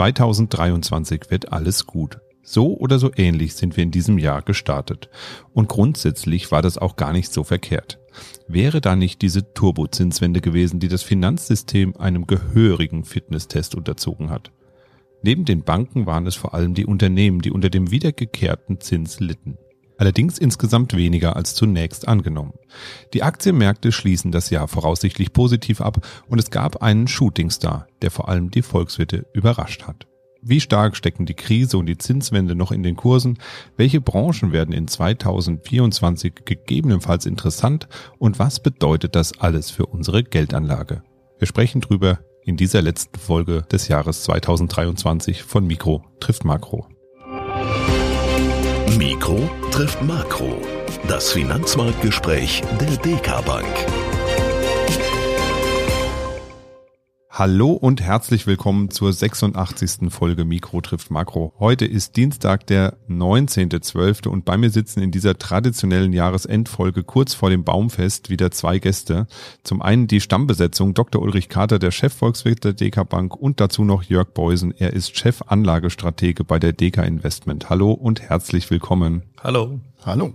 2023 wird alles gut. So oder so ähnlich sind wir in diesem Jahr gestartet. Und grundsätzlich war das auch gar nicht so verkehrt. Wäre da nicht diese Turbozinswende gewesen, die das Finanzsystem einem gehörigen Fitnesstest unterzogen hat? Neben den Banken waren es vor allem die Unternehmen, die unter dem wiedergekehrten Zins litten. Allerdings insgesamt weniger als zunächst angenommen. Die Aktienmärkte schließen das Jahr voraussichtlich positiv ab und es gab einen Shootingstar, der vor allem die Volkswirte überrascht hat. Wie stark stecken die Krise und die Zinswende noch in den Kursen? Welche Branchen werden in 2024 gegebenenfalls interessant? Und was bedeutet das alles für unsere Geldanlage? Wir sprechen drüber in dieser letzten Folge des Jahres 2023 von Mikro trifft Makro. Mikro trifft Makro. Das Finanzmarktgespräch der DK Bank. Hallo und herzlich willkommen zur 86. Folge Mikro trifft Makro. Heute ist Dienstag, der 19.12. und bei mir sitzen in dieser traditionellen Jahresendfolge kurz vor dem Baumfest wieder zwei Gäste. Zum einen die Stammbesetzung Dr. Ulrich Kater, der Chefvolkswirt der DK Bank und dazu noch Jörg Beusen. Er ist Chefanlagestratege bei der DK Investment. Hallo und herzlich willkommen. Hallo. Hallo.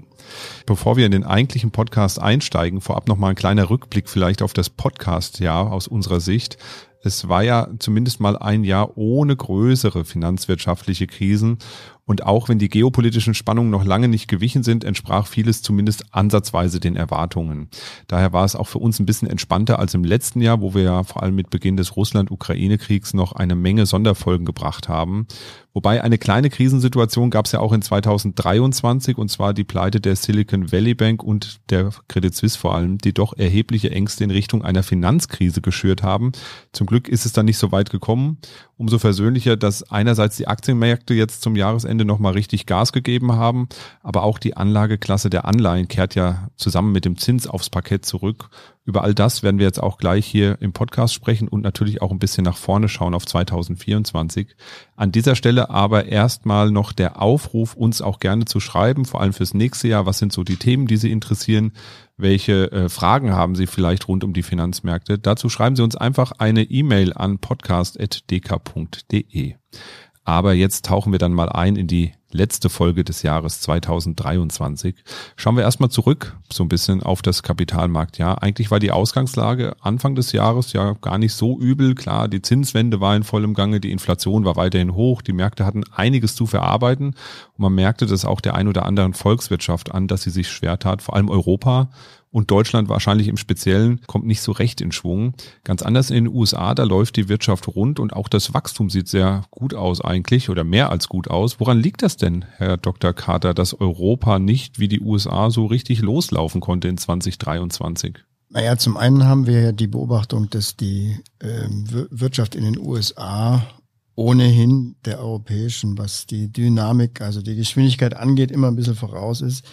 Bevor wir in den eigentlichen Podcast einsteigen, vorab nochmal ein kleiner Rückblick vielleicht auf das Podcast-Jahr aus unserer Sicht. Es war ja zumindest mal ein Jahr ohne größere finanzwirtschaftliche Krisen und auch wenn die geopolitischen Spannungen noch lange nicht gewichen sind, entsprach vieles zumindest ansatzweise den Erwartungen. Daher war es auch für uns ein bisschen entspannter als im letzten Jahr, wo wir ja vor allem mit Beginn des Russland-Ukraine-Kriegs noch eine Menge Sonderfolgen gebracht haben. Wobei eine kleine Krisensituation gab es ja auch in 2023 und zwar die Pleite der Silicon Valley Bank und der Credit Suisse vor allem, die doch erhebliche Ängste in Richtung einer Finanzkrise geschürt haben. Zum Glück ist es dann nicht so weit gekommen. Umso versöhnlicher, dass einerseits die Aktienmärkte jetzt zum Jahresende Ende nochmal richtig Gas gegeben haben. Aber auch die Anlageklasse der Anleihen kehrt ja zusammen mit dem Zins aufs Parkett zurück. Über all das werden wir jetzt auch gleich hier im Podcast sprechen und natürlich auch ein bisschen nach vorne schauen auf 2024. An dieser Stelle aber erstmal noch der Aufruf, uns auch gerne zu schreiben, vor allem fürs nächste Jahr. Was sind so die Themen, die Sie interessieren? Welche äh, Fragen haben Sie vielleicht rund um die Finanzmärkte? Dazu schreiben Sie uns einfach eine E-Mail an podcast.dk.de. Aber jetzt tauchen wir dann mal ein in die letzte Folge des Jahres 2023. Schauen wir erstmal zurück, so ein bisschen auf das Kapitalmarktjahr. Eigentlich war die Ausgangslage Anfang des Jahres ja gar nicht so übel. Klar, die Zinswende war in vollem Gange, die Inflation war weiterhin hoch, die Märkte hatten einiges zu verarbeiten und man merkte das auch der ein oder anderen Volkswirtschaft an, dass sie sich schwer tat, vor allem Europa und Deutschland wahrscheinlich im Speziellen kommt nicht so recht in Schwung. Ganz anders in den USA, da läuft die Wirtschaft rund und auch das Wachstum sieht sehr gut aus eigentlich oder mehr als gut aus. Woran liegt das denn, Herr Dr. Carter, dass Europa nicht wie die USA so richtig loslaufen konnte in 2023? Naja, zum einen haben wir ja die Beobachtung, dass die äh, Wirtschaft in den USA ohnehin der europäischen, was die Dynamik, also die Geschwindigkeit angeht, immer ein bisschen voraus ist.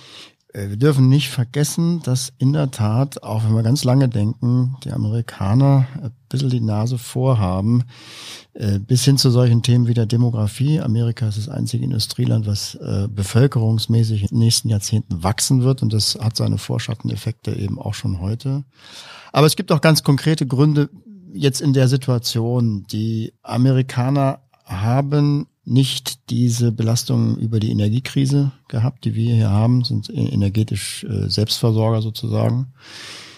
Äh, wir dürfen nicht vergessen, dass in der Tat, auch wenn wir ganz lange denken, die Amerikaner ein bisschen die Nase vorhaben, äh, bis hin zu solchen Themen wie der Demografie. Amerika ist das einzige Industrieland, was äh, bevölkerungsmäßig in den nächsten Jahrzehnten wachsen wird und das hat seine Vorschatteneffekte eben auch schon heute. Aber es gibt auch ganz konkrete Gründe jetzt in der Situation. Die Amerikaner haben nicht diese Belastungen über die Energiekrise gehabt, die wir hier haben, sind energetisch äh, Selbstversorger sozusagen.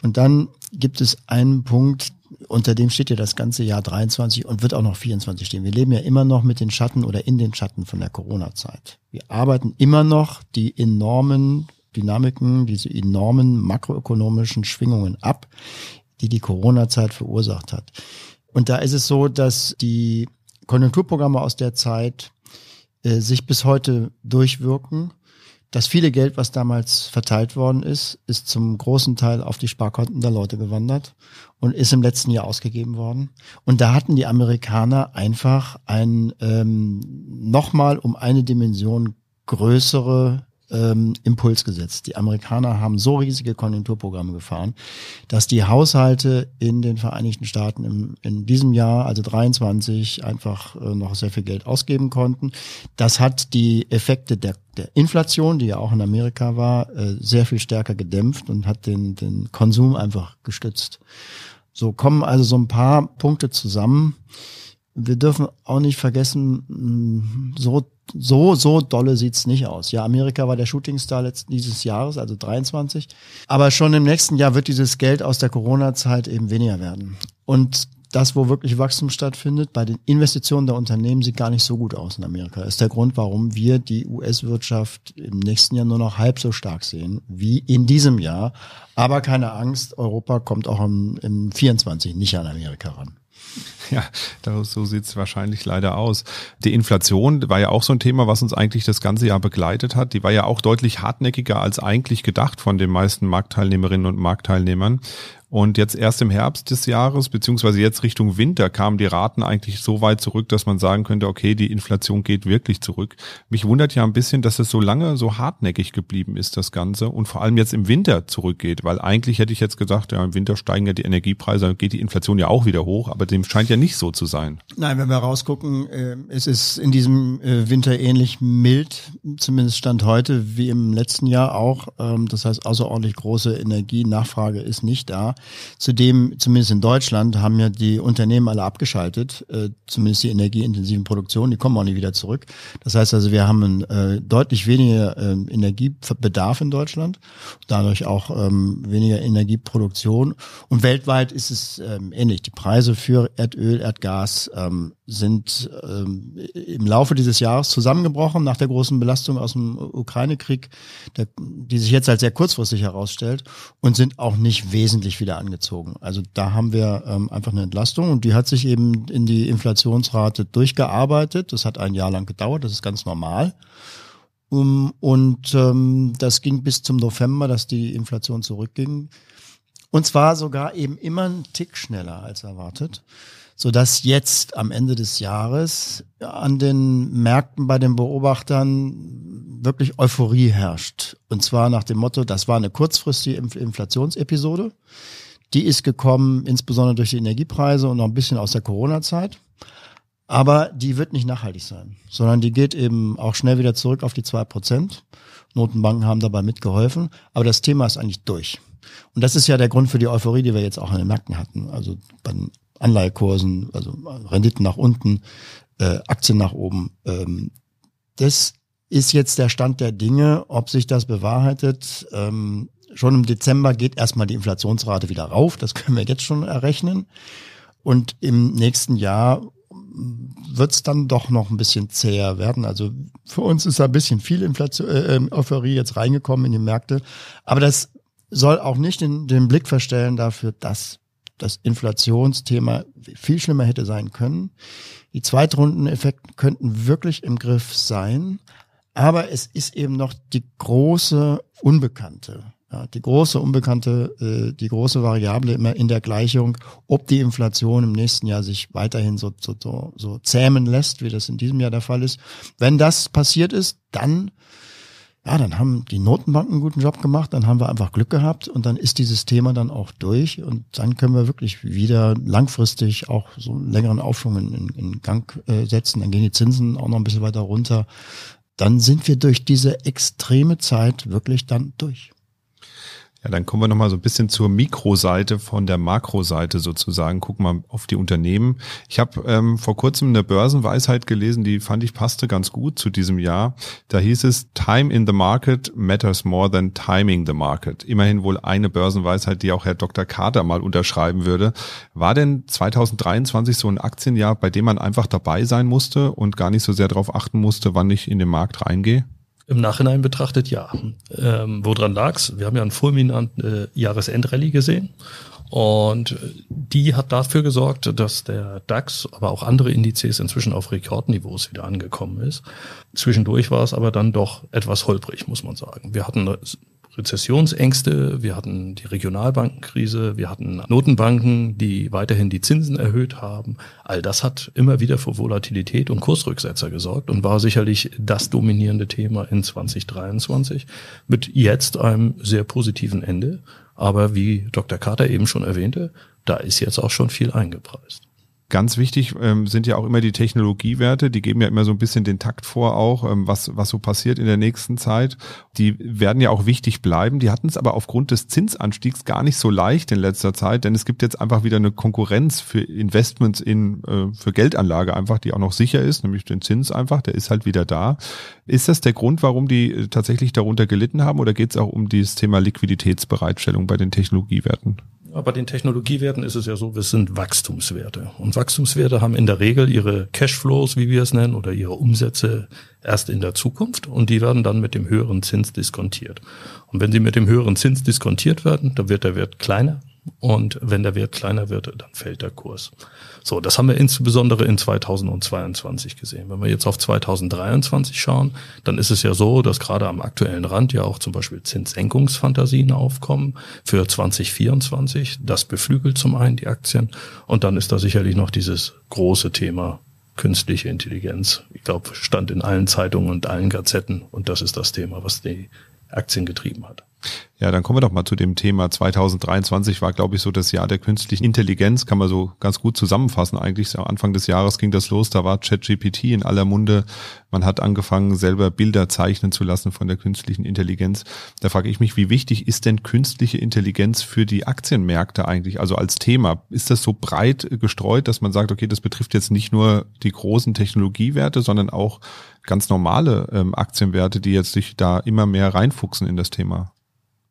Und dann gibt es einen Punkt, unter dem steht ja das ganze Jahr 23 und wird auch noch 24 stehen. Wir leben ja immer noch mit den Schatten oder in den Schatten von der Corona-Zeit. Wir arbeiten immer noch die enormen Dynamiken, diese enormen makroökonomischen Schwingungen ab, die die Corona-Zeit verursacht hat. Und da ist es so, dass die Konjunkturprogramme aus der Zeit äh, sich bis heute durchwirken. Das viele Geld, was damals verteilt worden ist, ist zum großen Teil auf die Sparkonten der Leute gewandert und ist im letzten Jahr ausgegeben worden. Und da hatten die Amerikaner einfach ein ähm, nochmal um eine Dimension größere ähm, Impuls gesetzt. Die Amerikaner haben so riesige Konjunkturprogramme gefahren, dass die Haushalte in den Vereinigten Staaten im, in diesem Jahr, also 23, einfach äh, noch sehr viel Geld ausgeben konnten. Das hat die Effekte der, der Inflation, die ja auch in Amerika war, äh, sehr viel stärker gedämpft und hat den, den Konsum einfach gestützt. So kommen also so ein paar Punkte zusammen wir dürfen auch nicht vergessen, so, so, so dolle sieht's nicht aus. Ja, Amerika war der Shootingstar letzten, dieses Jahres, also 23. Aber schon im nächsten Jahr wird dieses Geld aus der Corona-Zeit eben weniger werden. Und das, wo wirklich Wachstum stattfindet, bei den Investitionen der Unternehmen sieht gar nicht so gut aus in Amerika. Das ist der Grund, warum wir die US-Wirtschaft im nächsten Jahr nur noch halb so stark sehen wie in diesem Jahr. Aber keine Angst, Europa kommt auch im, im 24 nicht an Amerika ran. Ja, so sieht's wahrscheinlich leider aus. Die Inflation war ja auch so ein Thema, was uns eigentlich das ganze Jahr begleitet hat. Die war ja auch deutlich hartnäckiger als eigentlich gedacht von den meisten Marktteilnehmerinnen und Marktteilnehmern. Und jetzt erst im Herbst des Jahres, beziehungsweise jetzt Richtung Winter, kamen die Raten eigentlich so weit zurück, dass man sagen könnte, okay, die Inflation geht wirklich zurück. Mich wundert ja ein bisschen, dass es so lange so hartnäckig geblieben ist, das Ganze, und vor allem jetzt im Winter zurückgeht, weil eigentlich hätte ich jetzt gesagt, ja, im Winter steigen ja die Energiepreise, geht die Inflation ja auch wieder hoch, aber dem scheint ja nicht so zu sein. Nein, wenn wir rausgucken, äh, es ist in diesem äh, Winter ähnlich mild, zumindest Stand heute, wie im letzten Jahr auch. Ähm, das heißt, außerordentlich große Energienachfrage ist nicht da. Zudem, zumindest in Deutschland, haben ja die Unternehmen alle abgeschaltet, äh, zumindest die energieintensiven Produktionen, die kommen auch nicht wieder zurück. Das heißt also, wir haben äh, deutlich weniger äh, Energiebedarf in Deutschland, dadurch auch ähm, weniger Energieproduktion. Und weltweit ist es ähm, ähnlich. Die Preise für Erdöl, Erdgas ähm, sind ähm, im Laufe dieses Jahres zusammengebrochen nach der großen Belastung aus dem Ukraine-Krieg, die sich jetzt als sehr kurzfristig herausstellt und sind auch nicht wesentlich wieder angezogen. Also da haben wir ähm, einfach eine Entlastung und die hat sich eben in die Inflationsrate durchgearbeitet. Das hat ein Jahr lang gedauert, das ist ganz normal. Um, und ähm, das ging bis zum November, dass die Inflation zurückging. Und zwar sogar eben immer einen Tick schneller als erwartet so dass jetzt am Ende des Jahres an den Märkten bei den Beobachtern wirklich Euphorie herrscht. Und zwar nach dem Motto, das war eine kurzfristige Inflationsepisode. Die ist gekommen insbesondere durch die Energiepreise und noch ein bisschen aus der Corona-Zeit. Aber die wird nicht nachhaltig sein, sondern die geht eben auch schnell wieder zurück auf die zwei Prozent. Notenbanken haben dabei mitgeholfen, aber das Thema ist eigentlich durch. Und das ist ja der Grund für die Euphorie, die wir jetzt auch an den Märkten hatten. Also bei den Anleihekursen, also Renditen nach unten, äh, Aktien nach oben. Ähm, das ist jetzt der Stand der Dinge. Ob sich das bewahrheitet, ähm, schon im Dezember geht erstmal die Inflationsrate wieder rauf. Das können wir jetzt schon errechnen. Und im nächsten Jahr wird es dann doch noch ein bisschen zäher werden. Also für uns ist da ein bisschen viel Inflation, äh, Euphorie jetzt reingekommen in die Märkte. Aber das soll auch nicht den, den Blick verstellen dafür, dass das Inflationsthema viel schlimmer hätte sein können. Die Zweitrundeneffekte könnten wirklich im Griff sein, aber es ist eben noch die große Unbekannte. Ja, die große Unbekannte, äh, die große Variable immer in der Gleichung, ob die Inflation im nächsten Jahr sich weiterhin so, so, so, so zähmen lässt, wie das in diesem Jahr der Fall ist. Wenn das passiert ist, dann ja, dann haben die Notenbanken einen guten Job gemacht, dann haben wir einfach Glück gehabt und dann ist dieses Thema dann auch durch und dann können wir wirklich wieder langfristig auch so einen längeren Aufschwung in, in Gang äh, setzen. Dann gehen die Zinsen auch noch ein bisschen weiter runter. Dann sind wir durch diese extreme Zeit wirklich dann durch. Ja, dann kommen wir nochmal so ein bisschen zur Mikroseite von der Makroseite sozusagen. Gucken wir auf die Unternehmen. Ich habe ähm, vor kurzem eine Börsenweisheit gelesen, die fand ich passte ganz gut zu diesem Jahr. Da hieß es, Time in the market matters more than timing the market. Immerhin wohl eine Börsenweisheit, die auch Herr Dr. Carter mal unterschreiben würde. War denn 2023 so ein Aktienjahr, bei dem man einfach dabei sein musste und gar nicht so sehr darauf achten musste, wann ich in den Markt reingehe? Im Nachhinein betrachtet ja. Ähm, woran lag's? Wir haben ja einen fulminanten äh, Jahresendrallye gesehen. Und die hat dafür gesorgt, dass der DAX, aber auch andere Indizes inzwischen auf Rekordniveaus wieder angekommen ist. Zwischendurch war es aber dann doch etwas holprig, muss man sagen. Wir hatten Rezessionsängste, wir hatten die Regionalbankenkrise, wir hatten Notenbanken, die weiterhin die Zinsen erhöht haben. All das hat immer wieder für Volatilität und Kursrücksetzer gesorgt und war sicherlich das dominierende Thema in 2023 mit jetzt einem sehr positiven Ende. Aber wie Dr. Carter eben schon erwähnte, da ist jetzt auch schon viel eingepreist. Ganz wichtig ähm, sind ja auch immer die Technologiewerte, die geben ja immer so ein bisschen den Takt vor auch, ähm, was, was so passiert in der nächsten Zeit. Die werden ja auch wichtig bleiben. Die hatten es aber aufgrund des Zinsanstiegs gar nicht so leicht in letzter Zeit, denn es gibt jetzt einfach wieder eine Konkurrenz für Investments in, äh, für Geldanlage einfach, die auch noch sicher ist, nämlich den Zins einfach, der ist halt wieder da. Ist das der Grund, warum die äh, tatsächlich darunter gelitten haben oder geht es auch um dieses Thema Liquiditätsbereitstellung bei den Technologiewerten? Aber den Technologiewerten ist es ja so, wir sind Wachstumswerte. Und Wachstumswerte haben in der Regel ihre Cashflows, wie wir es nennen, oder ihre Umsätze erst in der Zukunft und die werden dann mit dem höheren Zins diskontiert. Und wenn sie mit dem höheren Zins diskontiert werden, dann wird der Wert kleiner und wenn der Wert kleiner wird, dann fällt der Kurs. So, das haben wir insbesondere in 2022 gesehen. Wenn wir jetzt auf 2023 schauen, dann ist es ja so, dass gerade am aktuellen Rand ja auch zum Beispiel Zinssenkungsfantasien aufkommen für 2024. Das beflügelt zum einen die Aktien und dann ist da sicherlich noch dieses große Thema künstliche Intelligenz. Ich glaube, stand in allen Zeitungen und allen Gazetten und das ist das Thema, was die Aktien getrieben hat. Ja, dann kommen wir doch mal zu dem Thema. 2023 war, glaube ich, so das Jahr der künstlichen Intelligenz, kann man so ganz gut zusammenfassen. Eigentlich am Anfang des Jahres ging das los, da war ChatGPT in aller Munde. Man hat angefangen, selber Bilder zeichnen zu lassen von der künstlichen Intelligenz. Da frage ich mich, wie wichtig ist denn künstliche Intelligenz für die Aktienmärkte eigentlich, also als Thema? Ist das so breit gestreut, dass man sagt, okay, das betrifft jetzt nicht nur die großen Technologiewerte, sondern auch ganz normale ähm, Aktienwerte, die jetzt sich da immer mehr reinfuchsen in das Thema?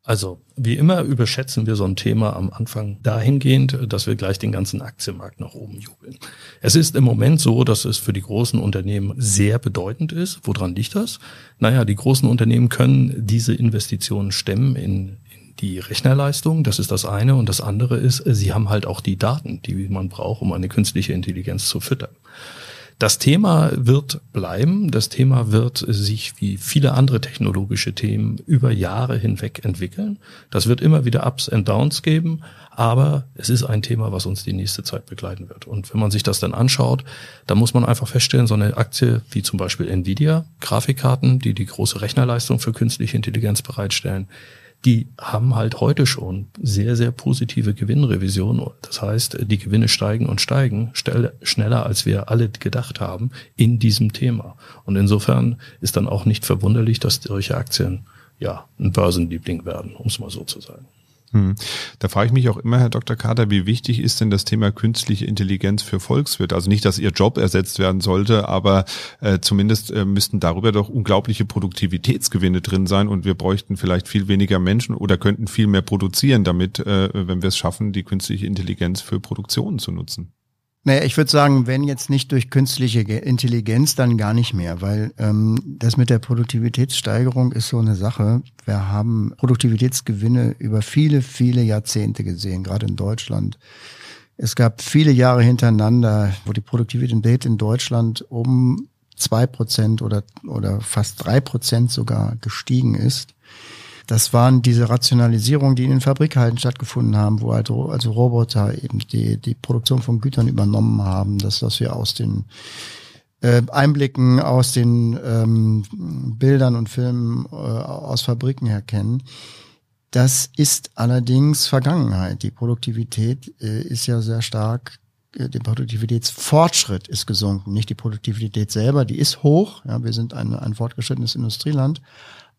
Also, wie immer überschätzen wir so ein Thema am Anfang dahingehend, dass wir gleich den ganzen Aktienmarkt nach oben jubeln. Es ist im Moment so, dass es für die großen Unternehmen sehr bedeutend ist. Woran liegt das? Naja, die großen Unternehmen können diese Investitionen stemmen in, in die Rechnerleistung. Das ist das eine. Und das andere ist, sie haben halt auch die Daten, die man braucht, um eine künstliche Intelligenz zu füttern. Das Thema wird bleiben. Das Thema wird sich wie viele andere technologische Themen über Jahre hinweg entwickeln. Das wird immer wieder Ups and Downs geben. Aber es ist ein Thema, was uns die nächste Zeit begleiten wird. Und wenn man sich das dann anschaut, dann muss man einfach feststellen, so eine Aktie wie zum Beispiel Nvidia, Grafikkarten, die die große Rechnerleistung für künstliche Intelligenz bereitstellen, die haben halt heute schon sehr, sehr positive Gewinnrevision. Das heißt, die Gewinne steigen und steigen schneller, als wir alle gedacht haben in diesem Thema. Und insofern ist dann auch nicht verwunderlich, dass solche Aktien ja ein Börsenliebling werden, um es mal so zu sagen. Hm. Da frage ich mich auch immer, Herr Dr. Kater, wie wichtig ist denn das Thema künstliche Intelligenz für Volkswirte? Also nicht, dass Ihr Job ersetzt werden sollte, aber äh, zumindest äh, müssten darüber doch unglaubliche Produktivitätsgewinne drin sein und wir bräuchten vielleicht viel weniger Menschen oder könnten viel mehr produzieren damit, äh, wenn wir es schaffen, die künstliche Intelligenz für Produktionen zu nutzen. Naja, ich würde sagen, wenn jetzt nicht durch künstliche Intelligenz, dann gar nicht mehr, weil ähm, das mit der Produktivitätssteigerung ist so eine Sache. Wir haben Produktivitätsgewinne über viele, viele Jahrzehnte gesehen, gerade in Deutschland. Es gab viele Jahre hintereinander, wo die Produktivität in Deutschland um zwei Prozent oder, oder fast drei Prozent sogar gestiegen ist. Das waren diese Rationalisierungen, die in den Fabrikhallen stattgefunden haben, wo halt also Roboter eben die, die Produktion von Gütern übernommen haben. Das, was wir aus den äh, Einblicken aus den ähm, Bildern und Filmen äh, aus Fabriken her kennen. Das ist allerdings Vergangenheit. Die Produktivität äh, ist ja sehr stark äh, der Produktivitätsfortschritt ist gesunken, nicht die Produktivität selber, die ist hoch. Ja, wir sind ein, ein fortgeschrittenes Industrieland,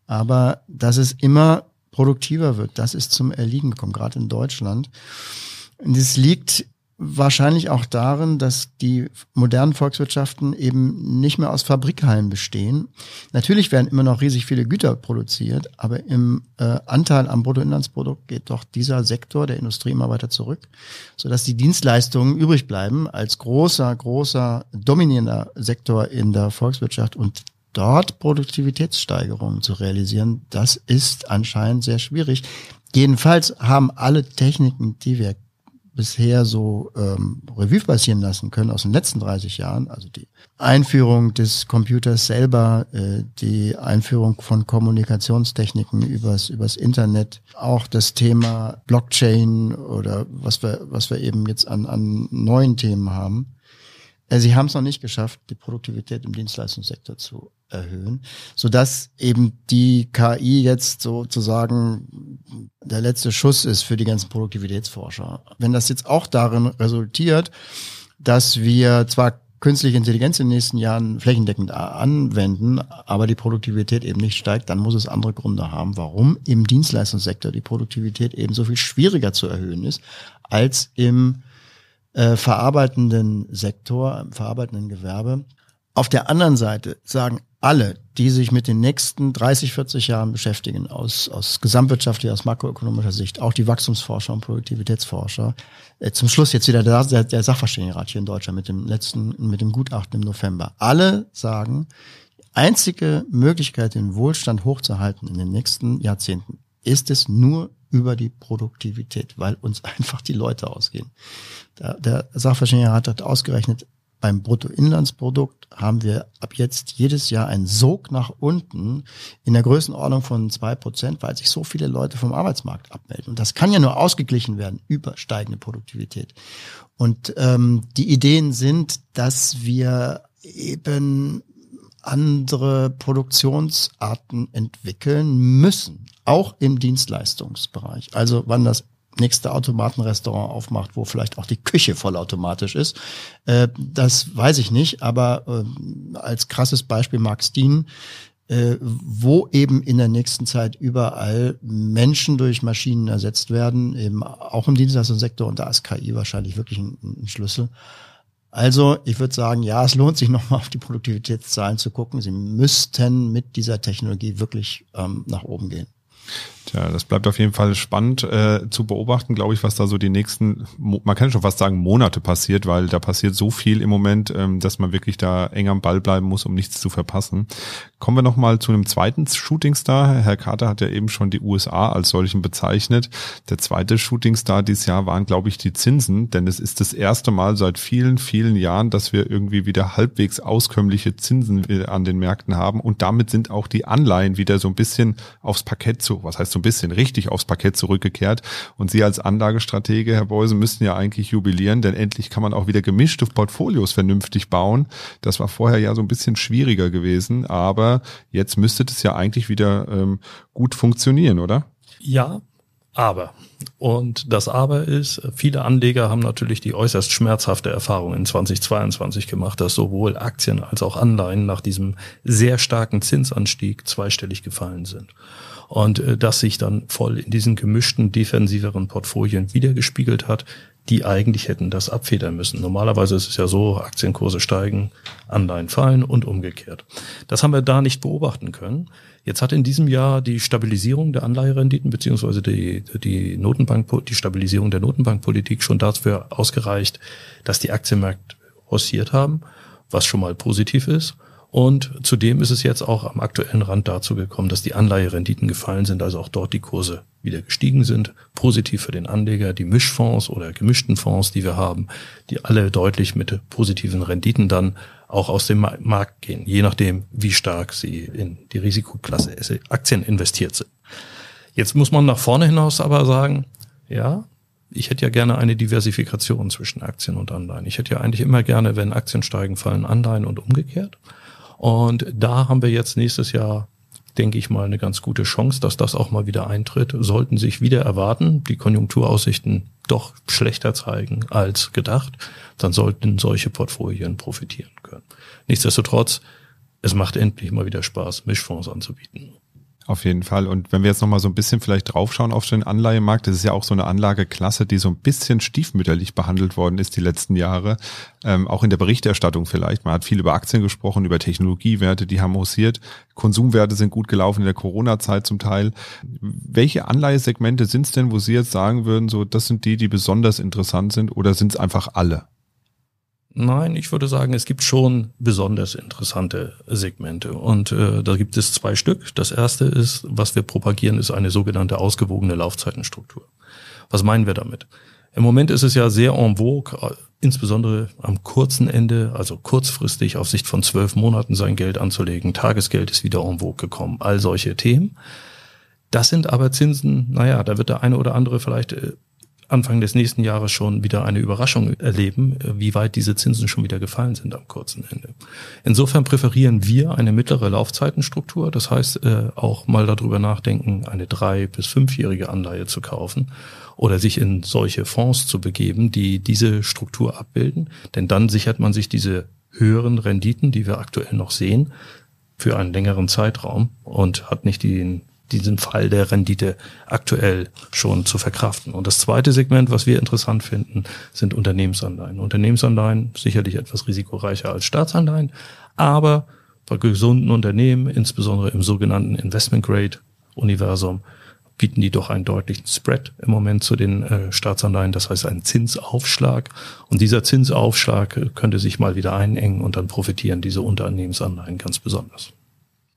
aber dass es immer produktiver wird, das ist zum Erliegen gekommen, gerade in Deutschland. Und es liegt wahrscheinlich auch darin, dass die modernen Volkswirtschaften eben nicht mehr aus Fabrikhallen bestehen. Natürlich werden immer noch riesig viele Güter produziert, aber im äh, Anteil am Bruttoinlandsprodukt geht doch dieser Sektor der Industrie immer weiter zurück, sodass die Dienstleistungen übrig bleiben als großer, großer, dominierender Sektor in der Volkswirtschaft und dort Produktivitätssteigerungen zu realisieren, das ist anscheinend sehr schwierig. Jedenfalls haben alle Techniken, die wir bisher so ähm, Revue passieren lassen können aus den letzten 30 Jahren, also die Einführung des Computers selber, äh, die Einführung von Kommunikationstechniken übers, übers Internet, auch das Thema Blockchain oder was wir, was wir eben jetzt an, an neuen Themen haben. Äh, sie haben es noch nicht geschafft, die Produktivität im Dienstleistungssektor zu erhöhen, so dass eben die KI jetzt sozusagen der letzte Schuss ist für die ganzen Produktivitätsforscher. Wenn das jetzt auch darin resultiert, dass wir zwar künstliche Intelligenz in den nächsten Jahren flächendeckend anwenden, aber die Produktivität eben nicht steigt, dann muss es andere Gründe haben, warum im Dienstleistungssektor die Produktivität eben so viel schwieriger zu erhöhen ist als im äh, verarbeitenden Sektor, im verarbeitenden Gewerbe. Auf der anderen Seite sagen alle, die sich mit den nächsten 30, 40 Jahren beschäftigen, aus, aus gesamtwirtschaftlicher, aus makroökonomischer Sicht, auch die Wachstumsforscher und Produktivitätsforscher, äh, zum Schluss jetzt wieder der, der, der Sachverständigenrat hier in Deutschland mit dem letzten, mit dem Gutachten im November. Alle sagen, die einzige Möglichkeit, den Wohlstand hochzuhalten in den nächsten Jahrzehnten, ist es nur über die Produktivität, weil uns einfach die Leute ausgehen. Der, Sachverständigenrat hat ausgerechnet, beim Bruttoinlandsprodukt haben wir ab jetzt jedes Jahr einen Sog nach unten in der Größenordnung von zwei Prozent, weil sich so viele Leute vom Arbeitsmarkt abmelden. Und das kann ja nur ausgeglichen werden über steigende Produktivität. Und ähm, die Ideen sind, dass wir eben andere Produktionsarten entwickeln müssen, auch im Dienstleistungsbereich. Also wann das nächste Automatenrestaurant aufmacht, wo vielleicht auch die Küche vollautomatisch ist. Äh, das weiß ich nicht, aber äh, als krasses Beispiel Max Dien, äh, wo eben in der nächsten Zeit überall Menschen durch Maschinen ersetzt werden, eben auch im Dienstleistungssektor und da ist KI wahrscheinlich wirklich ein Schlüssel. Also ich würde sagen, ja, es lohnt sich nochmal auf die Produktivitätszahlen zu gucken. Sie müssten mit dieser Technologie wirklich ähm, nach oben gehen. Tja, das bleibt auf jeden Fall spannend äh, zu beobachten, glaube ich, was da so die nächsten, man kann schon fast sagen, Monate passiert, weil da passiert so viel im Moment, ähm, dass man wirklich da eng am Ball bleiben muss, um nichts zu verpassen. Kommen wir nochmal zu einem zweiten Shootingstar. Herr Carter hat ja eben schon die USA als solchen bezeichnet. Der zweite Shootingstar dieses Jahr waren, glaube ich, die Zinsen, denn es ist das erste Mal seit vielen, vielen Jahren, dass wir irgendwie wieder halbwegs auskömmliche Zinsen äh, an den Märkten haben und damit sind auch die Anleihen wieder so ein bisschen aufs Parkett zu, was heißt so ein bisschen richtig aufs Parkett zurückgekehrt. Und Sie als Anlagestratege, Herr Beuse, müssten ja eigentlich jubilieren, denn endlich kann man auch wieder gemischte Portfolios vernünftig bauen. Das war vorher ja so ein bisschen schwieriger gewesen, aber jetzt müsste das ja eigentlich wieder ähm, gut funktionieren, oder? Ja, aber. Und das Aber ist, viele Anleger haben natürlich die äußerst schmerzhafte Erfahrung in 2022 gemacht, dass sowohl Aktien als auch Anleihen nach diesem sehr starken Zinsanstieg zweistellig gefallen sind und äh, das sich dann voll in diesen gemischten, defensiveren Portfolien wiedergespiegelt hat, die eigentlich hätten das abfedern müssen. Normalerweise ist es ja so, Aktienkurse steigen, Anleihen fallen und umgekehrt. Das haben wir da nicht beobachten können. Jetzt hat in diesem Jahr die Stabilisierung der Anleiherenditen beziehungsweise die, die Notenbank, die Stabilisierung der Notenbankpolitik schon dafür ausgereicht, dass die Aktienmärkte ossiert haben, was schon mal positiv ist. Und zudem ist es jetzt auch am aktuellen Rand dazu gekommen, dass die Anleiherenditen gefallen sind, also auch dort die Kurse wieder gestiegen sind. Positiv für den Anleger, die Mischfonds oder gemischten Fonds, die wir haben, die alle deutlich mit positiven Renditen dann auch aus dem Markt gehen, je nachdem, wie stark sie in die Risikoklasse Aktien investiert sind. Jetzt muss man nach vorne hinaus aber sagen, ja, ich hätte ja gerne eine Diversifikation zwischen Aktien und Anleihen. Ich hätte ja eigentlich immer gerne, wenn Aktien steigen, fallen Anleihen und umgekehrt. Und da haben wir jetzt nächstes Jahr, denke ich mal, eine ganz gute Chance, dass das auch mal wieder eintritt. Sollten sich wieder erwarten, die Konjunkturaussichten doch schlechter zeigen als gedacht, dann sollten solche Portfolien profitieren können. Nichtsdestotrotz, es macht endlich mal wieder Spaß, Mischfonds anzubieten. Auf jeden Fall. Und wenn wir jetzt nochmal so ein bisschen vielleicht draufschauen auf den Anleihemarkt, das ist ja auch so eine Anlageklasse, die so ein bisschen stiefmütterlich behandelt worden ist die letzten Jahre. Ähm, auch in der Berichterstattung vielleicht. Man hat viel über Aktien gesprochen, über Technologiewerte, die haben hausiert. Konsumwerte sind gut gelaufen in der Corona-Zeit zum Teil. Welche Anleihesegmente sind es denn, wo Sie jetzt sagen würden, so das sind die, die besonders interessant sind oder sind es einfach alle? Nein, ich würde sagen, es gibt schon besonders interessante Segmente. Und äh, da gibt es zwei Stück. Das erste ist, was wir propagieren, ist eine sogenannte ausgewogene Laufzeitenstruktur. Was meinen wir damit? Im Moment ist es ja sehr en vogue, äh, insbesondere am kurzen Ende, also kurzfristig auf Sicht von zwölf Monaten sein Geld anzulegen. Tagesgeld ist wieder en vogue gekommen. All solche Themen. Das sind aber Zinsen, naja, da wird der eine oder andere vielleicht äh, Anfang des nächsten Jahres schon wieder eine Überraschung erleben, wie weit diese Zinsen schon wieder gefallen sind am kurzen Ende. Insofern präferieren wir eine mittlere Laufzeitenstruktur, das heißt äh, auch mal darüber nachdenken, eine drei- bis fünfjährige Anleihe zu kaufen oder sich in solche Fonds zu begeben, die diese Struktur abbilden, denn dann sichert man sich diese höheren Renditen, die wir aktuell noch sehen, für einen längeren Zeitraum und hat nicht den diesen Fall der Rendite aktuell schon zu verkraften. Und das zweite Segment, was wir interessant finden, sind Unternehmensanleihen. Unternehmensanleihen sicherlich etwas risikoreicher als Staatsanleihen, aber bei gesunden Unternehmen, insbesondere im sogenannten Investment Grade Universum, bieten die doch einen deutlichen Spread im Moment zu den äh, Staatsanleihen, das heißt einen Zinsaufschlag. Und dieser Zinsaufschlag könnte sich mal wieder einengen und dann profitieren diese Unternehmensanleihen ganz besonders.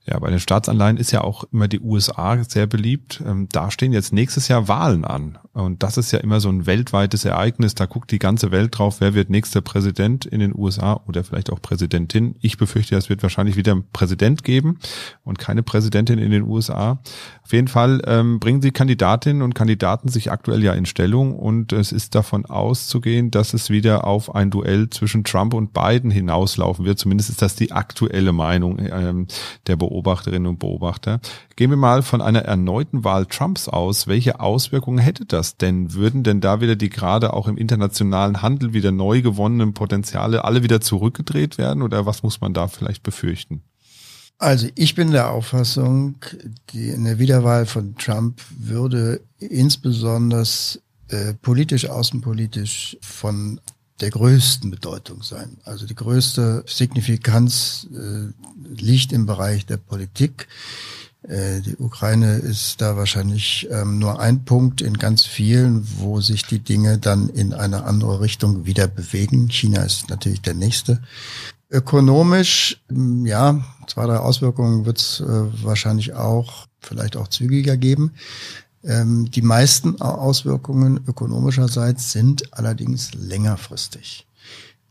Ja, bei den Staatsanleihen ist ja auch immer die USA sehr beliebt. Ähm, da stehen jetzt nächstes Jahr Wahlen an. Und das ist ja immer so ein weltweites Ereignis. Da guckt die ganze Welt drauf, wer wird nächster Präsident in den USA oder vielleicht auch Präsidentin. Ich befürchte, es wird wahrscheinlich wieder einen Präsident geben und keine Präsidentin in den USA. Auf jeden Fall ähm, bringen die Kandidatinnen und Kandidaten sich aktuell ja in Stellung und es ist davon auszugehen, dass es wieder auf ein Duell zwischen Trump und Biden hinauslaufen wird. Zumindest ist das die aktuelle Meinung ähm, der Beobachterinnen und Beobachter. Gehen wir mal von einer erneuten Wahl Trumps aus. Welche Auswirkungen hätte das denn? Würden denn da wieder die gerade auch im internationalen Handel wieder neu gewonnenen Potenziale alle wieder zurückgedreht werden oder was muss man da vielleicht befürchten? Also ich bin der Auffassung, die, eine Wiederwahl von Trump würde insbesondere äh, politisch, außenpolitisch von der größten Bedeutung sein. Also die größte Signifikanz äh, liegt im Bereich der Politik. Äh, die Ukraine ist da wahrscheinlich ähm, nur ein Punkt in ganz vielen, wo sich die Dinge dann in eine andere Richtung wieder bewegen. China ist natürlich der nächste. Ökonomisch, hm, ja, zwei, drei Auswirkungen wird es äh, wahrscheinlich auch, vielleicht auch zügiger geben. Ähm, die meisten Auswirkungen ökonomischerseits sind allerdings längerfristig.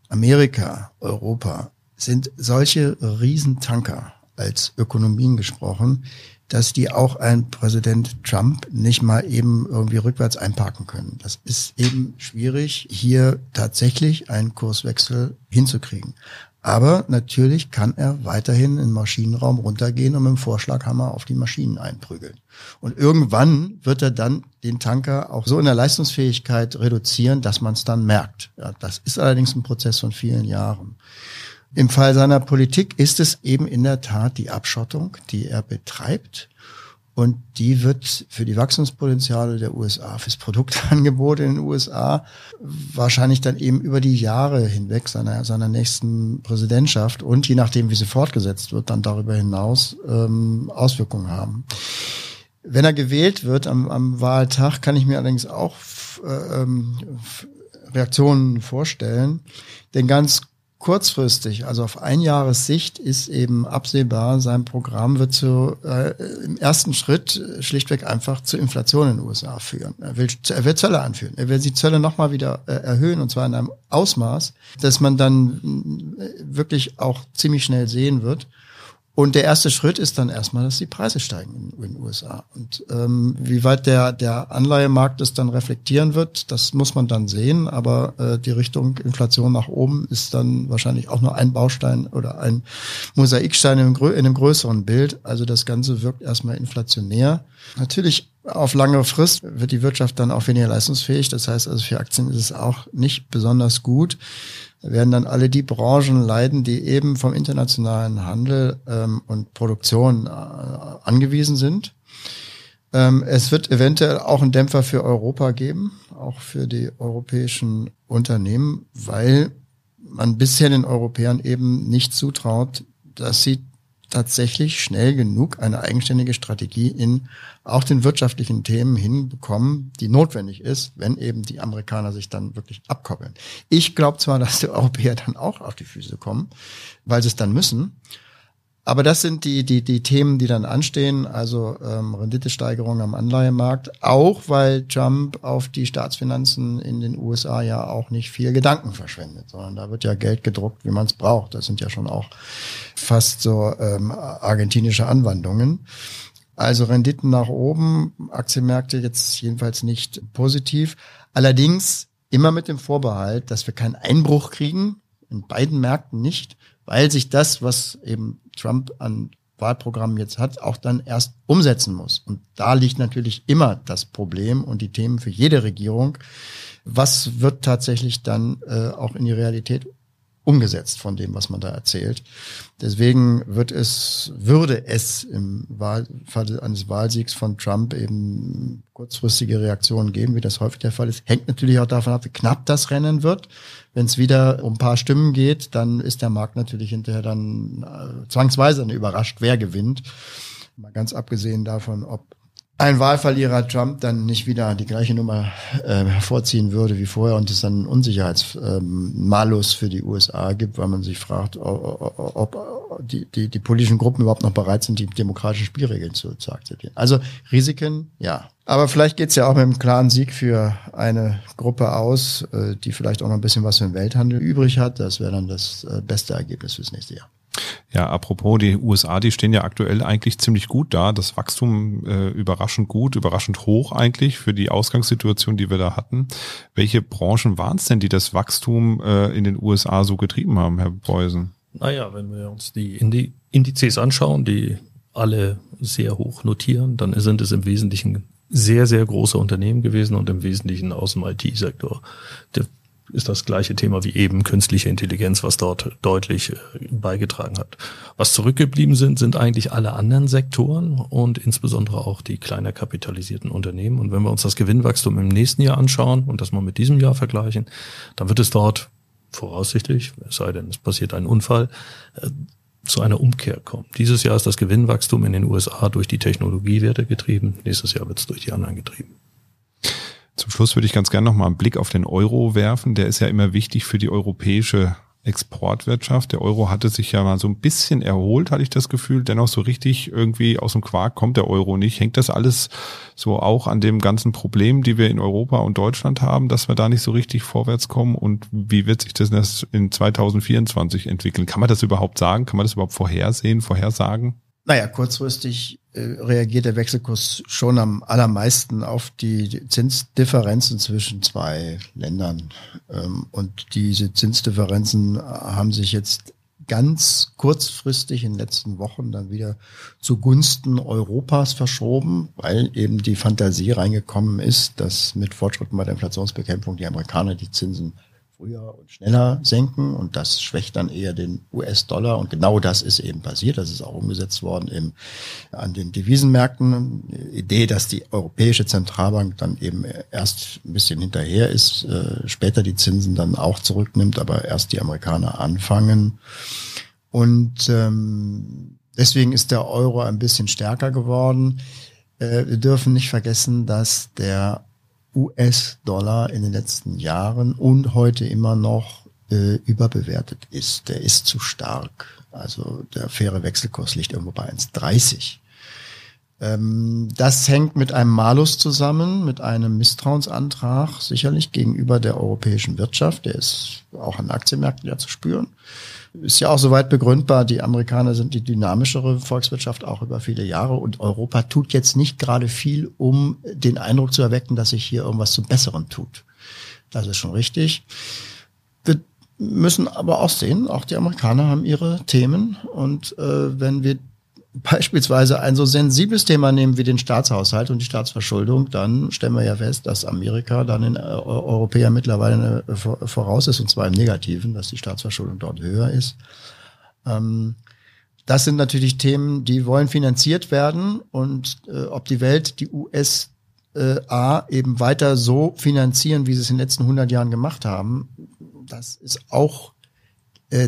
Amerika, Europa sind solche Riesentanker als Ökonomien gesprochen, dass die auch ein Präsident Trump nicht mal eben irgendwie rückwärts einparken können. Das ist eben schwierig, hier tatsächlich einen Kurswechsel hinzukriegen. Aber natürlich kann er weiterhin in den Maschinenraum runtergehen und mit dem Vorschlaghammer auf die Maschinen einprügeln. Und irgendwann wird er dann den Tanker auch so in der Leistungsfähigkeit reduzieren, dass man es dann merkt. Ja, das ist allerdings ein Prozess von vielen Jahren. Im Fall seiner Politik ist es eben in der Tat die Abschottung, die er betreibt und die wird für die Wachstumspotenziale der USA, fürs Produktangebot in den USA wahrscheinlich dann eben über die Jahre hinweg seiner, seiner nächsten Präsidentschaft und je nachdem, wie sie fortgesetzt wird, dann darüber hinaus ähm, Auswirkungen haben. Wenn er gewählt wird am, am Wahltag, kann ich mir allerdings auch äh, ähm, Reaktionen vorstellen. Denn ganz kurzfristig, also auf ein Jahressicht ist eben absehbar, sein Programm wird zu, äh, im ersten Schritt schlichtweg einfach zu Inflation in den USA führen. Er will, er will Zölle anführen. Er will die Zölle nochmal wieder äh, erhöhen und zwar in einem Ausmaß, dass man dann äh, wirklich auch ziemlich schnell sehen wird, und der erste Schritt ist dann erstmal, dass die Preise steigen in, den USA. Und ähm, wie weit der, der Anleihemarkt das dann reflektieren wird, das muss man dann sehen. Aber äh, die Richtung Inflation nach oben ist dann wahrscheinlich auch nur ein Baustein oder ein Mosaikstein in in einem größeren Bild. Also das Ganze wirkt erstmal inflationär. Natürlich auf lange Frist wird die Wirtschaft dann auch weniger leistungsfähig. Das heißt also für Aktien ist es auch nicht besonders gut werden dann alle die Branchen leiden, die eben vom internationalen Handel ähm, und Produktion äh, angewiesen sind. Ähm, es wird eventuell auch einen Dämpfer für Europa geben, auch für die europäischen Unternehmen, weil man bisher den Europäern eben nicht zutraut, dass sie tatsächlich schnell genug eine eigenständige Strategie in auch den wirtschaftlichen Themen hinbekommen, die notwendig ist, wenn eben die Amerikaner sich dann wirklich abkoppeln. Ich glaube zwar, dass die Europäer dann auch auf die Füße kommen, weil sie es dann müssen, aber das sind die, die, die Themen, die dann anstehen, also ähm, Renditesteigerung am Anleihemarkt, auch weil Trump auf die Staatsfinanzen in den USA ja auch nicht viel Gedanken verschwendet, sondern da wird ja Geld gedruckt, wie man es braucht. Das sind ja schon auch fast so ähm, argentinische Anwandlungen. Also Renditen nach oben, Aktienmärkte jetzt jedenfalls nicht positiv. Allerdings immer mit dem Vorbehalt, dass wir keinen Einbruch kriegen, in beiden Märkten nicht, weil sich das, was eben Trump an Wahlprogramm jetzt hat, auch dann erst umsetzen muss. Und da liegt natürlich immer das Problem und die Themen für jede Regierung. Was wird tatsächlich dann äh, auch in die Realität umgesetzt von dem, was man da erzählt. Deswegen wird es, würde es im Wahl, Fall eines Wahlsiegs von Trump eben kurzfristige Reaktionen geben, wie das häufig der Fall ist. Hängt natürlich auch davon ab, wie knapp das Rennen wird. Wenn es wieder um ein paar Stimmen geht, dann ist der Markt natürlich hinterher dann äh, zwangsweise überrascht, wer gewinnt. Mal ganz abgesehen davon, ob ein Wahlverlierer Trump dann nicht wieder die gleiche Nummer äh, hervorziehen würde wie vorher und es dann einen Unsicherheitsmalus ähm, für die USA gibt, weil man sich fragt, ob, ob die, die, die politischen Gruppen überhaupt noch bereit sind, die demokratischen Spielregeln zu, zu akzeptieren. Also Risiken, ja. Aber vielleicht geht's ja auch mit einem klaren Sieg für eine Gruppe aus, äh, die vielleicht auch noch ein bisschen was für den Welthandel übrig hat. Das wäre dann das äh, beste Ergebnis fürs nächste Jahr. Ja, apropos, die USA, die stehen ja aktuell eigentlich ziemlich gut da. Das Wachstum äh, überraschend gut, überraschend hoch eigentlich für die Ausgangssituation, die wir da hatten. Welche Branchen waren es denn, die das Wachstum äh, in den USA so getrieben haben, Herr Beusen? Naja, wenn wir uns die Indi Indizes anschauen, die alle sehr hoch notieren, dann sind es im Wesentlichen sehr, sehr große Unternehmen gewesen und im Wesentlichen aus dem IT-Sektor. Ist das gleiche Thema wie eben künstliche Intelligenz, was dort deutlich äh, beigetragen hat. Was zurückgeblieben sind, sind eigentlich alle anderen Sektoren und insbesondere auch die kleiner kapitalisierten Unternehmen. Und wenn wir uns das Gewinnwachstum im nächsten Jahr anschauen und das mal mit diesem Jahr vergleichen, dann wird es dort voraussichtlich, es sei denn, es passiert ein Unfall, äh, zu einer Umkehr kommen. Dieses Jahr ist das Gewinnwachstum in den USA durch die Technologiewerte getrieben, nächstes Jahr wird es durch die anderen getrieben. Zum Schluss würde ich ganz gerne noch mal einen Blick auf den Euro werfen. Der ist ja immer wichtig für die europäische Exportwirtschaft. Der Euro hatte sich ja mal so ein bisschen erholt, hatte ich das Gefühl. Dennoch so richtig irgendwie aus dem Quark kommt der Euro nicht. Hängt das alles so auch an dem ganzen Problem, die wir in Europa und Deutschland haben, dass wir da nicht so richtig vorwärts kommen? Und wie wird sich das in 2024 entwickeln? Kann man das überhaupt sagen? Kann man das überhaupt vorhersehen, vorhersagen? Naja, kurzfristig äh, reagiert der Wechselkurs schon am allermeisten auf die Zinsdifferenzen zwischen zwei Ländern. Ähm, und diese Zinsdifferenzen haben sich jetzt ganz kurzfristig in den letzten Wochen dann wieder zugunsten Europas verschoben, weil eben die Fantasie reingekommen ist, dass mit Fortschritten bei der Inflationsbekämpfung die Amerikaner die Zinsen früher und schneller senken und das schwächt dann eher den US-Dollar und genau das ist eben passiert. Das ist auch umgesetzt worden im, an den Devisenmärkten. Die Idee, dass die Europäische Zentralbank dann eben erst ein bisschen hinterher ist, äh, später die Zinsen dann auch zurücknimmt, aber erst die Amerikaner anfangen. Und ähm, deswegen ist der Euro ein bisschen stärker geworden. Äh, wir dürfen nicht vergessen, dass der US-Dollar in den letzten Jahren und heute immer noch äh, überbewertet ist. Der ist zu stark. Also der faire Wechselkurs liegt irgendwo bei 1,30. Ähm, das hängt mit einem Malus zusammen, mit einem Misstrauensantrag sicherlich gegenüber der europäischen Wirtschaft. Der ist auch an Aktienmärkten ja zu spüren ist ja auch soweit begründbar. Die Amerikaner sind die dynamischere Volkswirtschaft auch über viele Jahre und Europa tut jetzt nicht gerade viel, um den Eindruck zu erwecken, dass sich hier irgendwas zum Besseren tut. Das ist schon richtig. Wir müssen aber auch sehen, auch die Amerikaner haben ihre Themen und äh, wenn wir beispielsweise ein so sensibles Thema nehmen wie den Staatshaushalt und die Staatsverschuldung, dann stellen wir ja fest, dass Amerika dann in äh, Europäer mittlerweile äh, voraus ist, und zwar im Negativen, dass die Staatsverschuldung dort höher ist. Ähm, das sind natürlich Themen, die wollen finanziert werden und äh, ob die Welt die USA eben weiter so finanzieren, wie sie es in den letzten 100 Jahren gemacht haben, das ist auch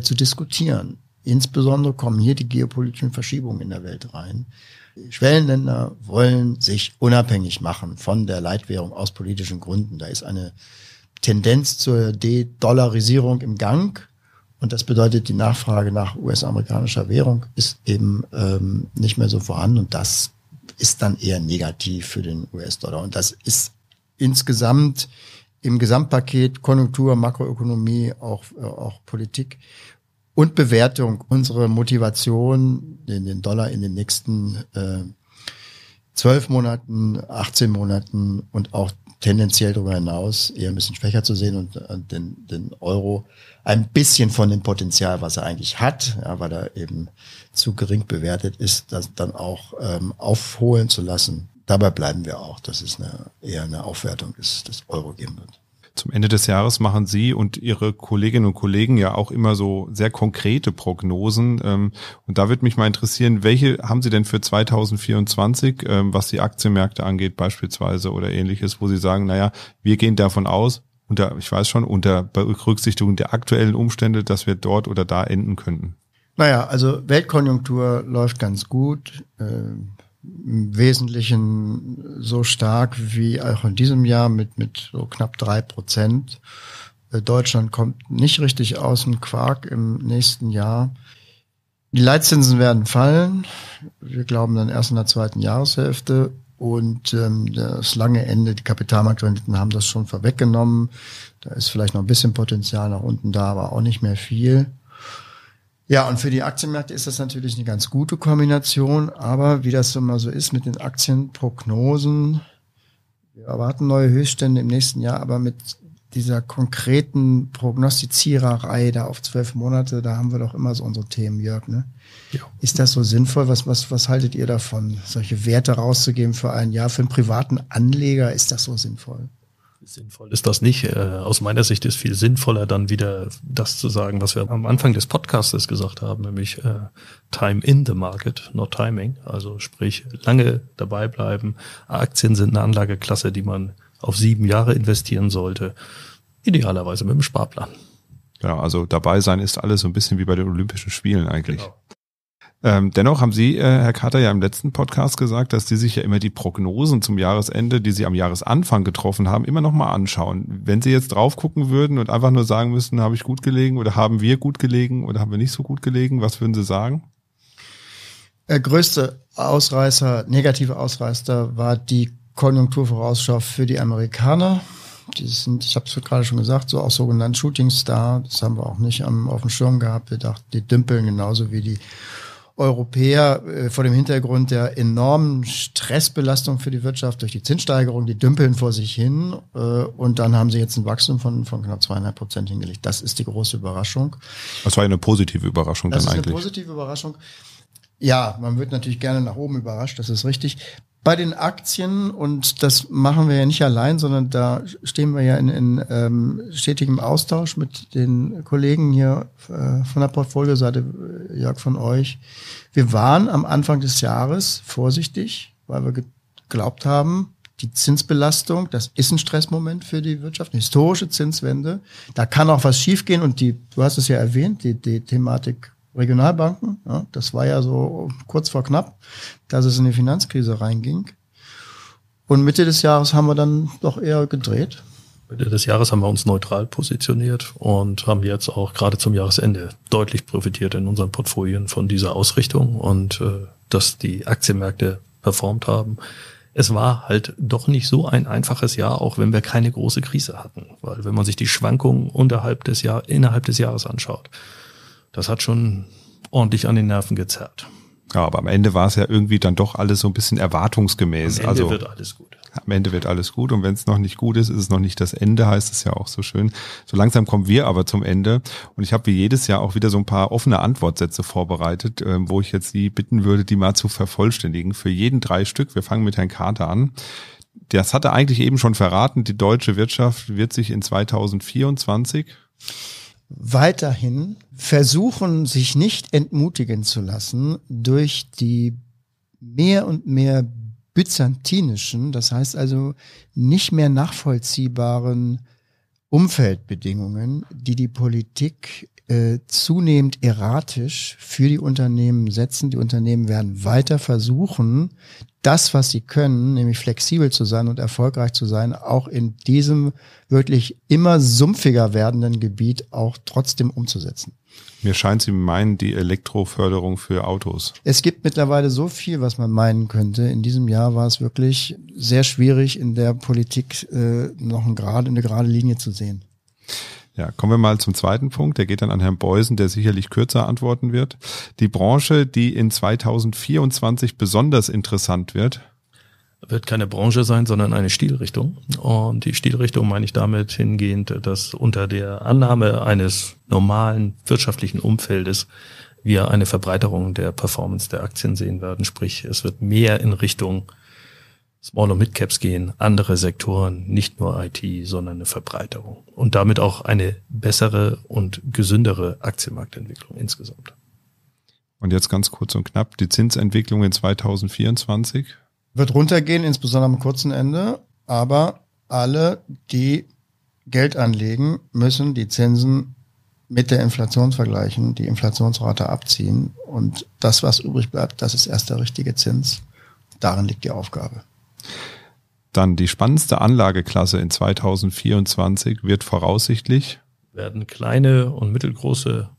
zu diskutieren. Insbesondere kommen hier die geopolitischen Verschiebungen in der Welt rein. Schwellenländer wollen sich unabhängig machen von der Leitwährung aus politischen Gründen. Da ist eine Tendenz zur De-Dollarisierung im Gang. Und das bedeutet, die Nachfrage nach US-amerikanischer Währung ist eben ähm, nicht mehr so vorhanden. Und das ist dann eher negativ für den US-Dollar. Und das ist insgesamt im Gesamtpaket Konjunktur, Makroökonomie, auch, äh, auch Politik und Bewertung, unsere Motivation, den, den Dollar in den nächsten äh, zwölf Monaten, 18 Monaten und auch tendenziell darüber hinaus eher ein bisschen schwächer zu sehen und äh, den, den Euro ein bisschen von dem Potenzial, was er eigentlich hat, ja, weil er eben zu gering bewertet ist, das dann auch ähm, aufholen zu lassen. Dabei bleiben wir auch, dass es eine, eher eine Aufwertung des, des Euro geben wird. Zum Ende des Jahres machen Sie und Ihre Kolleginnen und Kollegen ja auch immer so sehr konkrete Prognosen. Ähm, und da würde mich mal interessieren, welche haben Sie denn für 2024, ähm, was die Aktienmärkte angeht beispielsweise oder ähnliches, wo Sie sagen, naja, wir gehen davon aus, unter, ich weiß schon, unter Berücksichtigung der aktuellen Umstände, dass wir dort oder da enden könnten? Naja, also Weltkonjunktur läuft ganz gut. Im Wesentlichen so stark wie auch in diesem Jahr mit, mit so knapp drei Prozent. Äh, Deutschland kommt nicht richtig aus dem Quark im nächsten Jahr. Die Leitzinsen werden fallen. Wir glauben dann erst in der zweiten Jahreshälfte. Und ähm, das lange Ende, die Kapitalmarktrenditen haben das schon vorweggenommen. Da ist vielleicht noch ein bisschen Potenzial nach unten da, aber auch nicht mehr viel. Ja, und für die Aktienmärkte ist das natürlich eine ganz gute Kombination, aber wie das so mal so ist mit den Aktienprognosen, wir erwarten neue Höchststände im nächsten Jahr, aber mit dieser konkreten Prognostiziererei da auf zwölf Monate, da haben wir doch immer so unsere Themen, Jörg. Ne? Ja. Ist das so sinnvoll? Was, was, was haltet ihr davon, solche Werte rauszugeben für ein Jahr? Für einen privaten Anleger ist das so sinnvoll? Sinnvoll ist das nicht. Äh, aus meiner Sicht ist viel sinnvoller, dann wieder das zu sagen, was wir am Anfang des Podcasts gesagt haben, nämlich äh, Time in the Market, not Timing. Also sprich, lange dabei bleiben. Aktien sind eine Anlageklasse, die man auf sieben Jahre investieren sollte. Idealerweise mit dem Sparplan. Ja, also dabei sein ist alles so ein bisschen wie bei den Olympischen Spielen eigentlich. Genau. Ähm, dennoch haben Sie, äh, Herr Carter, ja im letzten Podcast gesagt, dass Sie sich ja immer die Prognosen zum Jahresende, die Sie am Jahresanfang getroffen haben, immer noch mal anschauen. Wenn Sie jetzt drauf gucken würden und einfach nur sagen müssten, habe ich gut gelegen oder haben wir gut gelegen oder haben wir nicht so gut gelegen, was würden Sie sagen? Der größte Ausreißer, negative Ausreißer war die Konjunkturvorausschau für die Amerikaner. Die sind, ich habe es gerade schon gesagt, so auch sogenannt Shooting Star. Das haben wir auch nicht am, auf dem Schirm gehabt. Wir dachten, die dümpeln genauso wie die Europäer äh, vor dem Hintergrund der enormen Stressbelastung für die Wirtschaft durch die Zinssteigerung, die dümpeln vor sich hin äh, und dann haben sie jetzt ein Wachstum von, von knapp zweieinhalb Prozent hingelegt. Das ist die große Überraschung. Das war eine positive Überraschung das dann eigentlich. Das ist eine positive Überraschung. Ja, man wird natürlich gerne nach oben überrascht, das ist richtig. Bei den Aktien, und das machen wir ja nicht allein, sondern da stehen wir ja in, in ähm, stetigem Austausch mit den Kollegen hier äh, von der Portfolioseite, äh, Jörg, von euch. Wir waren am Anfang des Jahres vorsichtig, weil wir geglaubt haben, die Zinsbelastung, das ist ein Stressmoment für die Wirtschaft, eine historische Zinswende. Da kann auch was schiefgehen und die, du hast es ja erwähnt, die, die Thematik Regionalbanken. Ja, das war ja so kurz vor knapp, dass es in die Finanzkrise reinging. Und Mitte des Jahres haben wir dann doch eher gedreht. Mitte des Jahres haben wir uns neutral positioniert und haben jetzt auch gerade zum Jahresende deutlich profitiert in unseren Portfolien von dieser Ausrichtung und äh, dass die Aktienmärkte performt haben. Es war halt doch nicht so ein einfaches Jahr, auch wenn wir keine große Krise hatten. Weil wenn man sich die Schwankungen unterhalb des Jahr, innerhalb des Jahres anschaut, das hat schon ordentlich an den Nerven gezerrt. Ja, aber am Ende war es ja irgendwie dann doch alles so ein bisschen erwartungsgemäß. Am Ende also, wird alles gut. Am Ende wird alles gut und wenn es noch nicht gut ist, ist es noch nicht das Ende, heißt es ja auch so schön. So langsam kommen wir aber zum Ende und ich habe wie jedes Jahr auch wieder so ein paar offene Antwortsätze vorbereitet, äh, wo ich jetzt Sie bitten würde, die mal zu vervollständigen. Für jeden drei Stück. Wir fangen mit Herrn Carter an. Das hatte eigentlich eben schon verraten, die deutsche Wirtschaft wird sich in 2024 weiterhin versuchen, sich nicht entmutigen zu lassen durch die mehr und mehr byzantinischen, das heißt also nicht mehr nachvollziehbaren Umfeldbedingungen, die die Politik äh, zunehmend erratisch für die Unternehmen setzen. Die Unternehmen werden weiter versuchen, das, was sie können, nämlich flexibel zu sein und erfolgreich zu sein, auch in diesem wirklich immer sumpfiger werdenden Gebiet auch trotzdem umzusetzen. Mir scheint, Sie meinen die Elektroförderung für Autos. Es gibt mittlerweile so viel, was man meinen könnte. In diesem Jahr war es wirklich sehr schwierig, in der Politik äh, noch ein gerade, eine gerade Linie zu sehen. Ja, kommen wir mal zum zweiten Punkt. Der geht dann an Herrn Beusen, der sicherlich kürzer antworten wird. Die Branche, die in 2024 besonders interessant wird. wird keine Branche sein, sondern eine Stilrichtung. Und die Stilrichtung meine ich damit hingehend, dass unter der Annahme eines normalen wirtschaftlichen Umfeldes wir eine Verbreiterung der Performance der Aktien sehen werden. Sprich, es wird mehr in Richtung Small- und Mid-Caps gehen, andere Sektoren, nicht nur IT, sondern eine Verbreiterung. Und damit auch eine bessere und gesündere Aktienmarktentwicklung insgesamt. Und jetzt ganz kurz und knapp, die Zinsentwicklung in 2024? Wird runtergehen, insbesondere am kurzen Ende, aber alle, die Geld anlegen, müssen die Zinsen mit der Inflation vergleichen, die Inflationsrate abziehen und das, was übrig bleibt, das ist erst der richtige Zins. Darin liegt die Aufgabe. Dann die spannendste Anlageklasse in 2024 wird voraussichtlich werden kleine und mittelgroße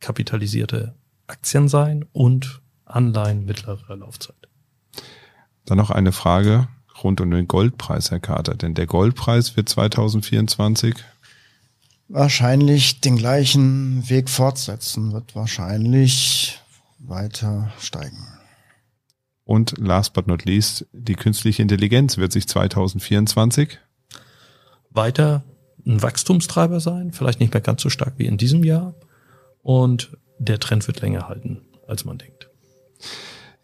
kapitalisierte Aktien sein und Anleihen mittlerer Laufzeit. Dann noch eine Frage rund um den Goldpreis, Herr Carter, denn der Goldpreis wird 2024 wahrscheinlich den gleichen Weg fortsetzen, wird wahrscheinlich weiter steigen. Und last but not least, die künstliche Intelligenz wird sich 2024 weiter ein Wachstumstreiber sein, vielleicht nicht mehr ganz so stark wie in diesem Jahr. Und der Trend wird länger halten, als man denkt.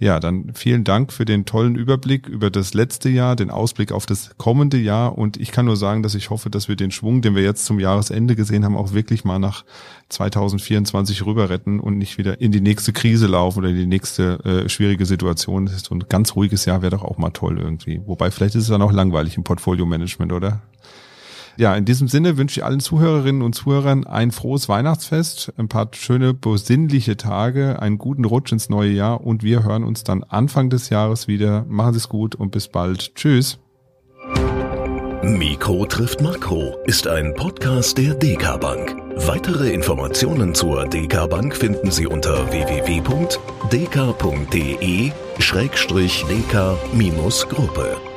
Ja, dann vielen Dank für den tollen Überblick über das letzte Jahr, den Ausblick auf das kommende Jahr. Und ich kann nur sagen, dass ich hoffe, dass wir den Schwung, den wir jetzt zum Jahresende gesehen haben, auch wirklich mal nach 2024 rüber retten und nicht wieder in die nächste Krise laufen oder in die nächste äh, schwierige Situation. So ein ganz ruhiges Jahr wäre doch auch mal toll irgendwie. Wobei vielleicht ist es dann auch langweilig im Portfolio-Management, oder? Ja, in diesem Sinne wünsche ich allen Zuhörerinnen und Zuhörern ein frohes Weihnachtsfest, ein paar schöne, besinnliche Tage, einen guten Rutsch ins neue Jahr und wir hören uns dann Anfang des Jahres wieder. Machen Sie es gut und bis bald. Tschüss. Mikro trifft Makro ist ein Podcast der DK Bank. Weitere Informationen zur DK Bank finden Sie unter www.dk.de-dk-gruppe.